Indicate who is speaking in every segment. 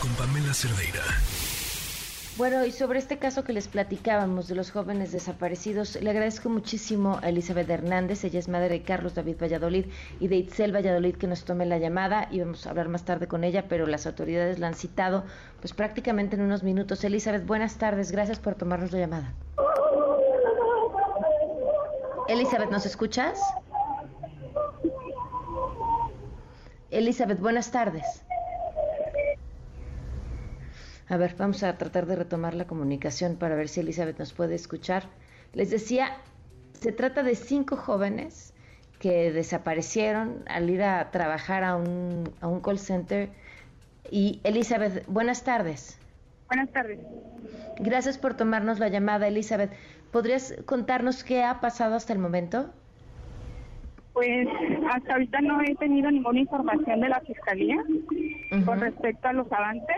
Speaker 1: Con Pamela Cerdeira.
Speaker 2: Bueno, y sobre este caso que les platicábamos de los jóvenes desaparecidos, le agradezco muchísimo a Elizabeth Hernández, ella es madre de Carlos David Valladolid y de Itzel Valladolid que nos tome la llamada y vamos a hablar más tarde con ella, pero las autoridades la han citado pues prácticamente en unos minutos. Elizabeth, buenas tardes, gracias por tomarnos la llamada. Elizabeth, ¿nos escuchas? Elizabeth, buenas tardes. A ver, vamos a tratar de retomar la comunicación para ver si Elizabeth nos puede escuchar. Les decía, se trata de cinco jóvenes que desaparecieron al ir a trabajar a un, a un call center. Y Elizabeth, buenas tardes.
Speaker 3: Buenas tardes.
Speaker 2: Gracias por tomarnos la llamada, Elizabeth. ¿Podrías contarnos qué ha pasado hasta el momento?
Speaker 3: Pues hasta ahorita no he tenido ninguna información de la fiscalía con respecto a los avances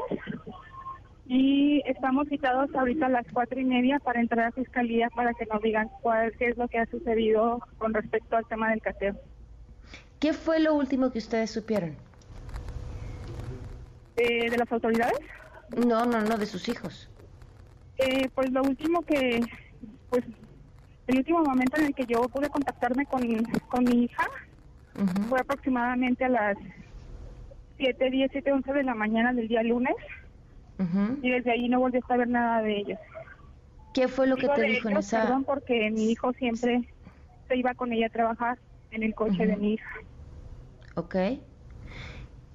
Speaker 3: y estamos citados ahorita a las cuatro y media para entrar a fiscalía para que nos digan cuál qué es lo que ha sucedido con respecto al tema del cateo.
Speaker 2: ¿Qué fue lo último que ustedes supieron?
Speaker 3: Eh, ¿De las autoridades?
Speaker 2: No, no, no, de sus hijos.
Speaker 3: Eh, pues lo último que, pues, el último momento en el que yo pude contactarme con, con mi hija fue aproximadamente a las 7, 10, 7, 11 de la mañana del día lunes y desde ahí no volví a saber nada de ellos.
Speaker 2: ¿Qué fue lo que te dijo en esa...?
Speaker 3: Perdón, porque mi hijo siempre se iba con ella a trabajar en el coche de mi hija.
Speaker 2: Ok.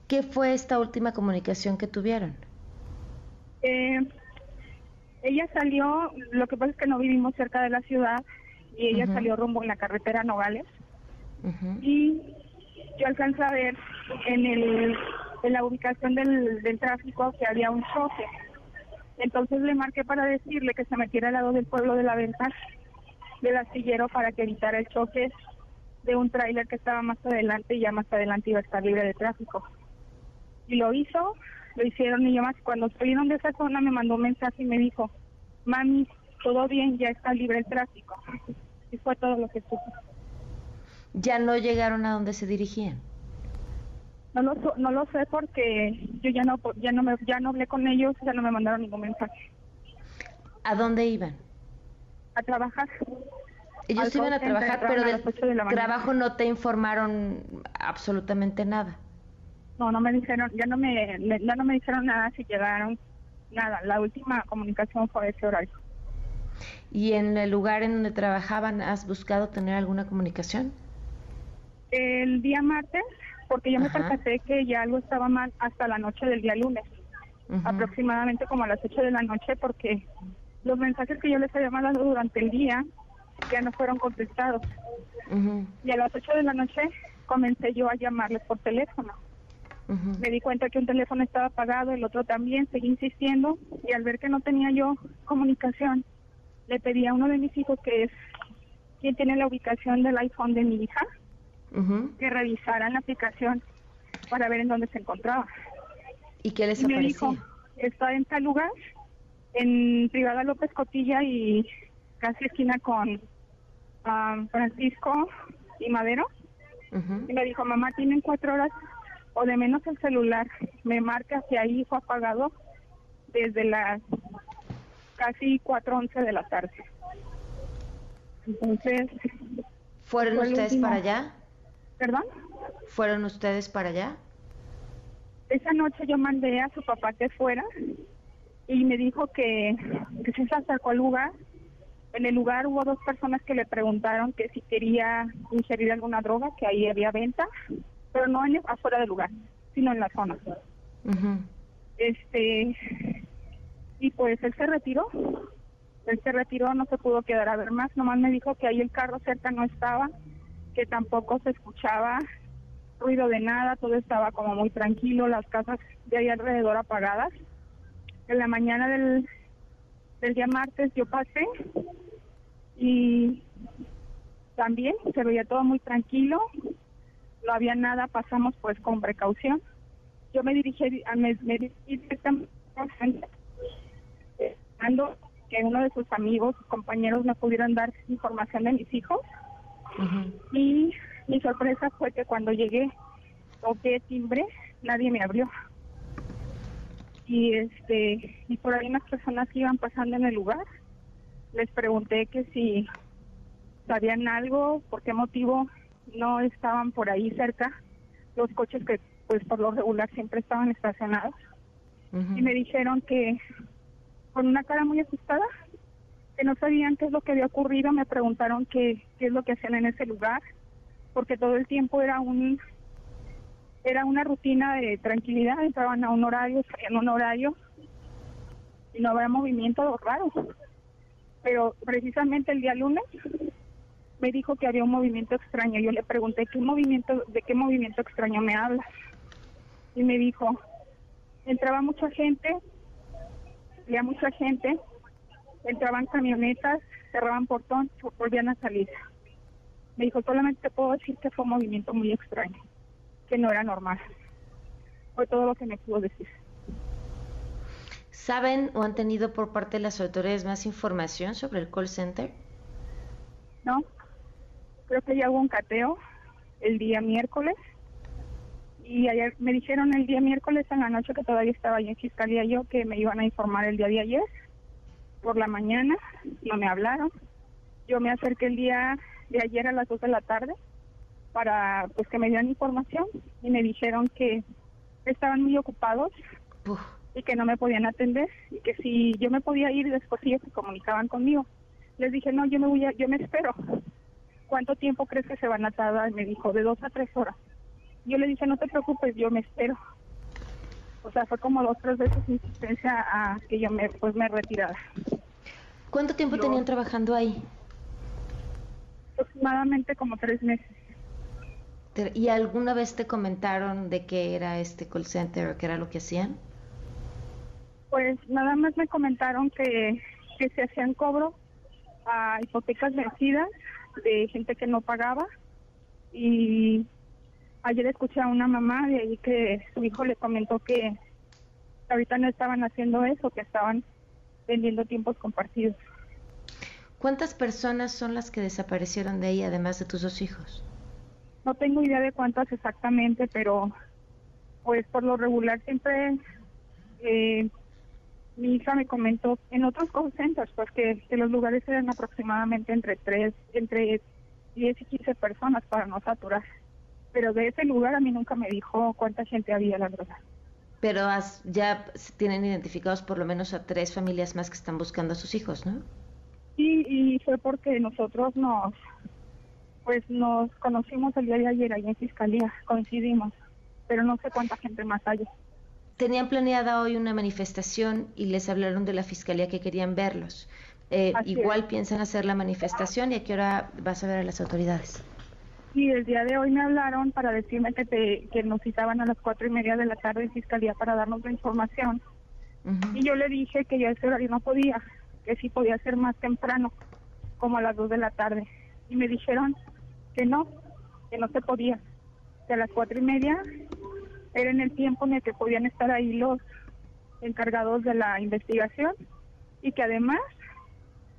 Speaker 2: ¿Qué fue esta última comunicación que tuvieron?
Speaker 3: Eh, ella salió, lo que pasa es que no vivimos cerca de la ciudad y ella salió rumbo en la carretera Nogales y yo alcanzo a ver en el en la ubicación del, del tráfico que había un choque. Entonces le marqué para decirle que se metiera al lado del pueblo de la venta del astillero para que evitara el choque de un tráiler que estaba más adelante y ya más adelante iba a estar libre de tráfico. Y lo hizo, lo hicieron y yo más cuando salieron de esa zona me mandó un mensaje y me dijo, mami, todo bien, ya está libre el tráfico. Y fue todo lo que supe.
Speaker 2: ¿Ya no llegaron a donde se dirigían?
Speaker 3: No lo, no lo sé porque yo ya no ya no me ya no hablé con ellos, ya no me mandaron ningún mensaje.
Speaker 2: ¿A dónde iban?
Speaker 3: A trabajar.
Speaker 2: Ellos iban a trabajar, pero del trabajo no te informaron absolutamente nada.
Speaker 3: No, no me dijeron, ya no me, ya no me dijeron nada si llegaron, nada. La última comunicación fue ese horario.
Speaker 2: ¿Y en el lugar en donde trabajaban has buscado tener alguna comunicación?
Speaker 3: El día martes porque yo me percaté que ya algo estaba mal hasta la noche del día lunes, aproximadamente como a las 8 de la noche, porque los mensajes que yo les había mandado durante el día ya no fueron contestados. Y a las 8 de la noche comencé yo a llamarles por teléfono. Me di cuenta que un teléfono estaba apagado, el otro también, seguí insistiendo y al ver que no tenía yo comunicación, le pedí a uno de mis hijos, que es quien tiene la ubicación del iPhone de mi hija, que revisaran la aplicación para ver en dónde se encontraba.
Speaker 2: ¿Y qué les
Speaker 3: y me dijo, está en tal lugar, en Privada López Cotilla y casi esquina con Francisco y Madero. Y me dijo, mamá, tienen cuatro horas o de menos el celular. Me marca si ahí fue apagado desde las casi cuatro once de la tarde. Entonces...
Speaker 2: ¿Fueron ustedes para allá?
Speaker 3: ¿Perdón?
Speaker 2: ¿Fueron ustedes para allá?
Speaker 3: Esa noche yo mandé a su papá que fuera y me dijo que, que se acercó al lugar. En el lugar hubo dos personas que le preguntaron que si quería ingerir alguna droga, que ahí había venta, pero no en, afuera del lugar, sino en la zona. Este y pues él se retiró. Él se retiró, no se pudo quedar a ver más, nomás me dijo que ahí el carro cerca no estaba que tampoco se escuchaba ruido de nada, todo estaba como muy tranquilo, las casas de ahí alrededor apagadas. En la mañana del, del día martes yo pasé y también se veía todo muy tranquilo, no había nada, pasamos pues con precaución. Yo me dirigí, a, me, me dirigí que uno de sus amigos, compañeros me pudieran dar información de mis hijos y mi sorpresa fue que cuando llegué, toqué timbre, nadie me abrió. y este y por ahí unas personas que iban pasando en el lugar les pregunté que si sabían algo, por qué motivo no estaban por ahí cerca. Los coches que pues por lo regular siempre estaban estacionados. Y me dijeron que con una cara muy asustada no sabían qué es lo que había ocurrido, me preguntaron qué, qué es lo que hacían en ese lugar, porque todo el tiempo era un era una rutina de tranquilidad, entraban a un horario, salían a un horario y no había movimiento raro. Pero precisamente el día lunes me dijo que había un movimiento extraño. Yo le pregunté qué movimiento, de qué movimiento extraño me hablas. Y me dijo, entraba mucha gente, había mucha gente, entraban camionetas, cerraban portón, volvían a salir. Me dijo, solamente te puedo decir que fue un movimiento muy extraño que no era normal. Fue todo lo que me pudo decir.
Speaker 2: ¿Saben o han tenido por parte de las autoridades más información sobre el call center?
Speaker 3: No, creo que ya hubo un cateo el día miércoles y ayer me dijeron el día miércoles en la noche que todavía estaba ahí en fiscalía yo que me iban a informar el día de ayer por la mañana, no me hablaron. Yo me acerqué el día de ayer a las 2 de la tarde para pues que me dieran información y me dijeron que estaban muy ocupados y que no me podían atender y que si yo me podía ir después ellos se comunicaban conmigo. Les dije, no, yo me voy a, yo me espero. ¿Cuánto tiempo crees que se van a tardar? Me dijo, de dos a tres horas. Yo le dije, no te preocupes, yo me espero. O sea, fue como dos, tres veces insistencia a que yo me, pues me retirara.
Speaker 2: ¿Cuánto tiempo tenían trabajando ahí?
Speaker 3: Aproximadamente como tres meses.
Speaker 2: ¿Y alguna vez te comentaron de qué era este call center o qué era lo que hacían?
Speaker 3: Pues nada más me comentaron que, que se hacían cobro a hipotecas vencidas de gente que no pagaba y ayer escuché a una mamá de ahí que su hijo le comentó que ahorita no estaban haciendo eso, que estaban vendiendo tiempos compartidos.
Speaker 2: ¿Cuántas personas son las que desaparecieron de ahí además de tus dos hijos?
Speaker 3: No tengo idea de cuántas exactamente, pero pues por lo regular siempre eh, mi hija me comentó en otros call centers pues que, los lugares eran aproximadamente entre tres, entre 10 y 15 personas para no saturar. Pero de ese lugar a mí nunca me dijo cuánta gente había, la verdad.
Speaker 2: Pero ya tienen identificados por lo menos a tres familias más que están buscando a sus hijos, ¿no?
Speaker 3: Sí, y fue porque nosotros nos pues nos conocimos el día de ayer ahí en Fiscalía, coincidimos, pero no sé cuánta gente más hay.
Speaker 2: Tenían planeada hoy una manifestación y les hablaron de la Fiscalía que querían verlos. Eh, igual piensan hacer la manifestación y a qué hora vas a ver a las autoridades.
Speaker 3: Sí, el día de hoy me hablaron para decirme que, te, que nos citaban a las cuatro y media de la tarde en Fiscalía para darnos la información. Y yo le dije que ya ese horario no podía, que sí podía ser más temprano, como a las dos de la tarde. Y me dijeron que no, que no se podía, que a las cuatro y media era en el tiempo en el que podían estar ahí los encargados de la investigación y que además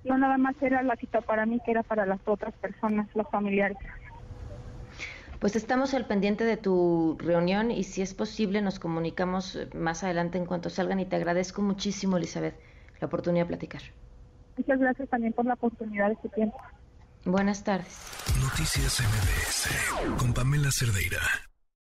Speaker 3: no nada más era la cita para mí, que era para las otras personas, los familiares.
Speaker 2: Pues estamos al pendiente de tu reunión y si es posible nos comunicamos más adelante en cuanto salgan y te agradezco muchísimo, Elizabeth, la oportunidad de platicar.
Speaker 3: Muchas gracias también por la oportunidad de este tiempo.
Speaker 2: Buenas tardes.
Speaker 1: Noticias MBS con Pamela Cerdeira.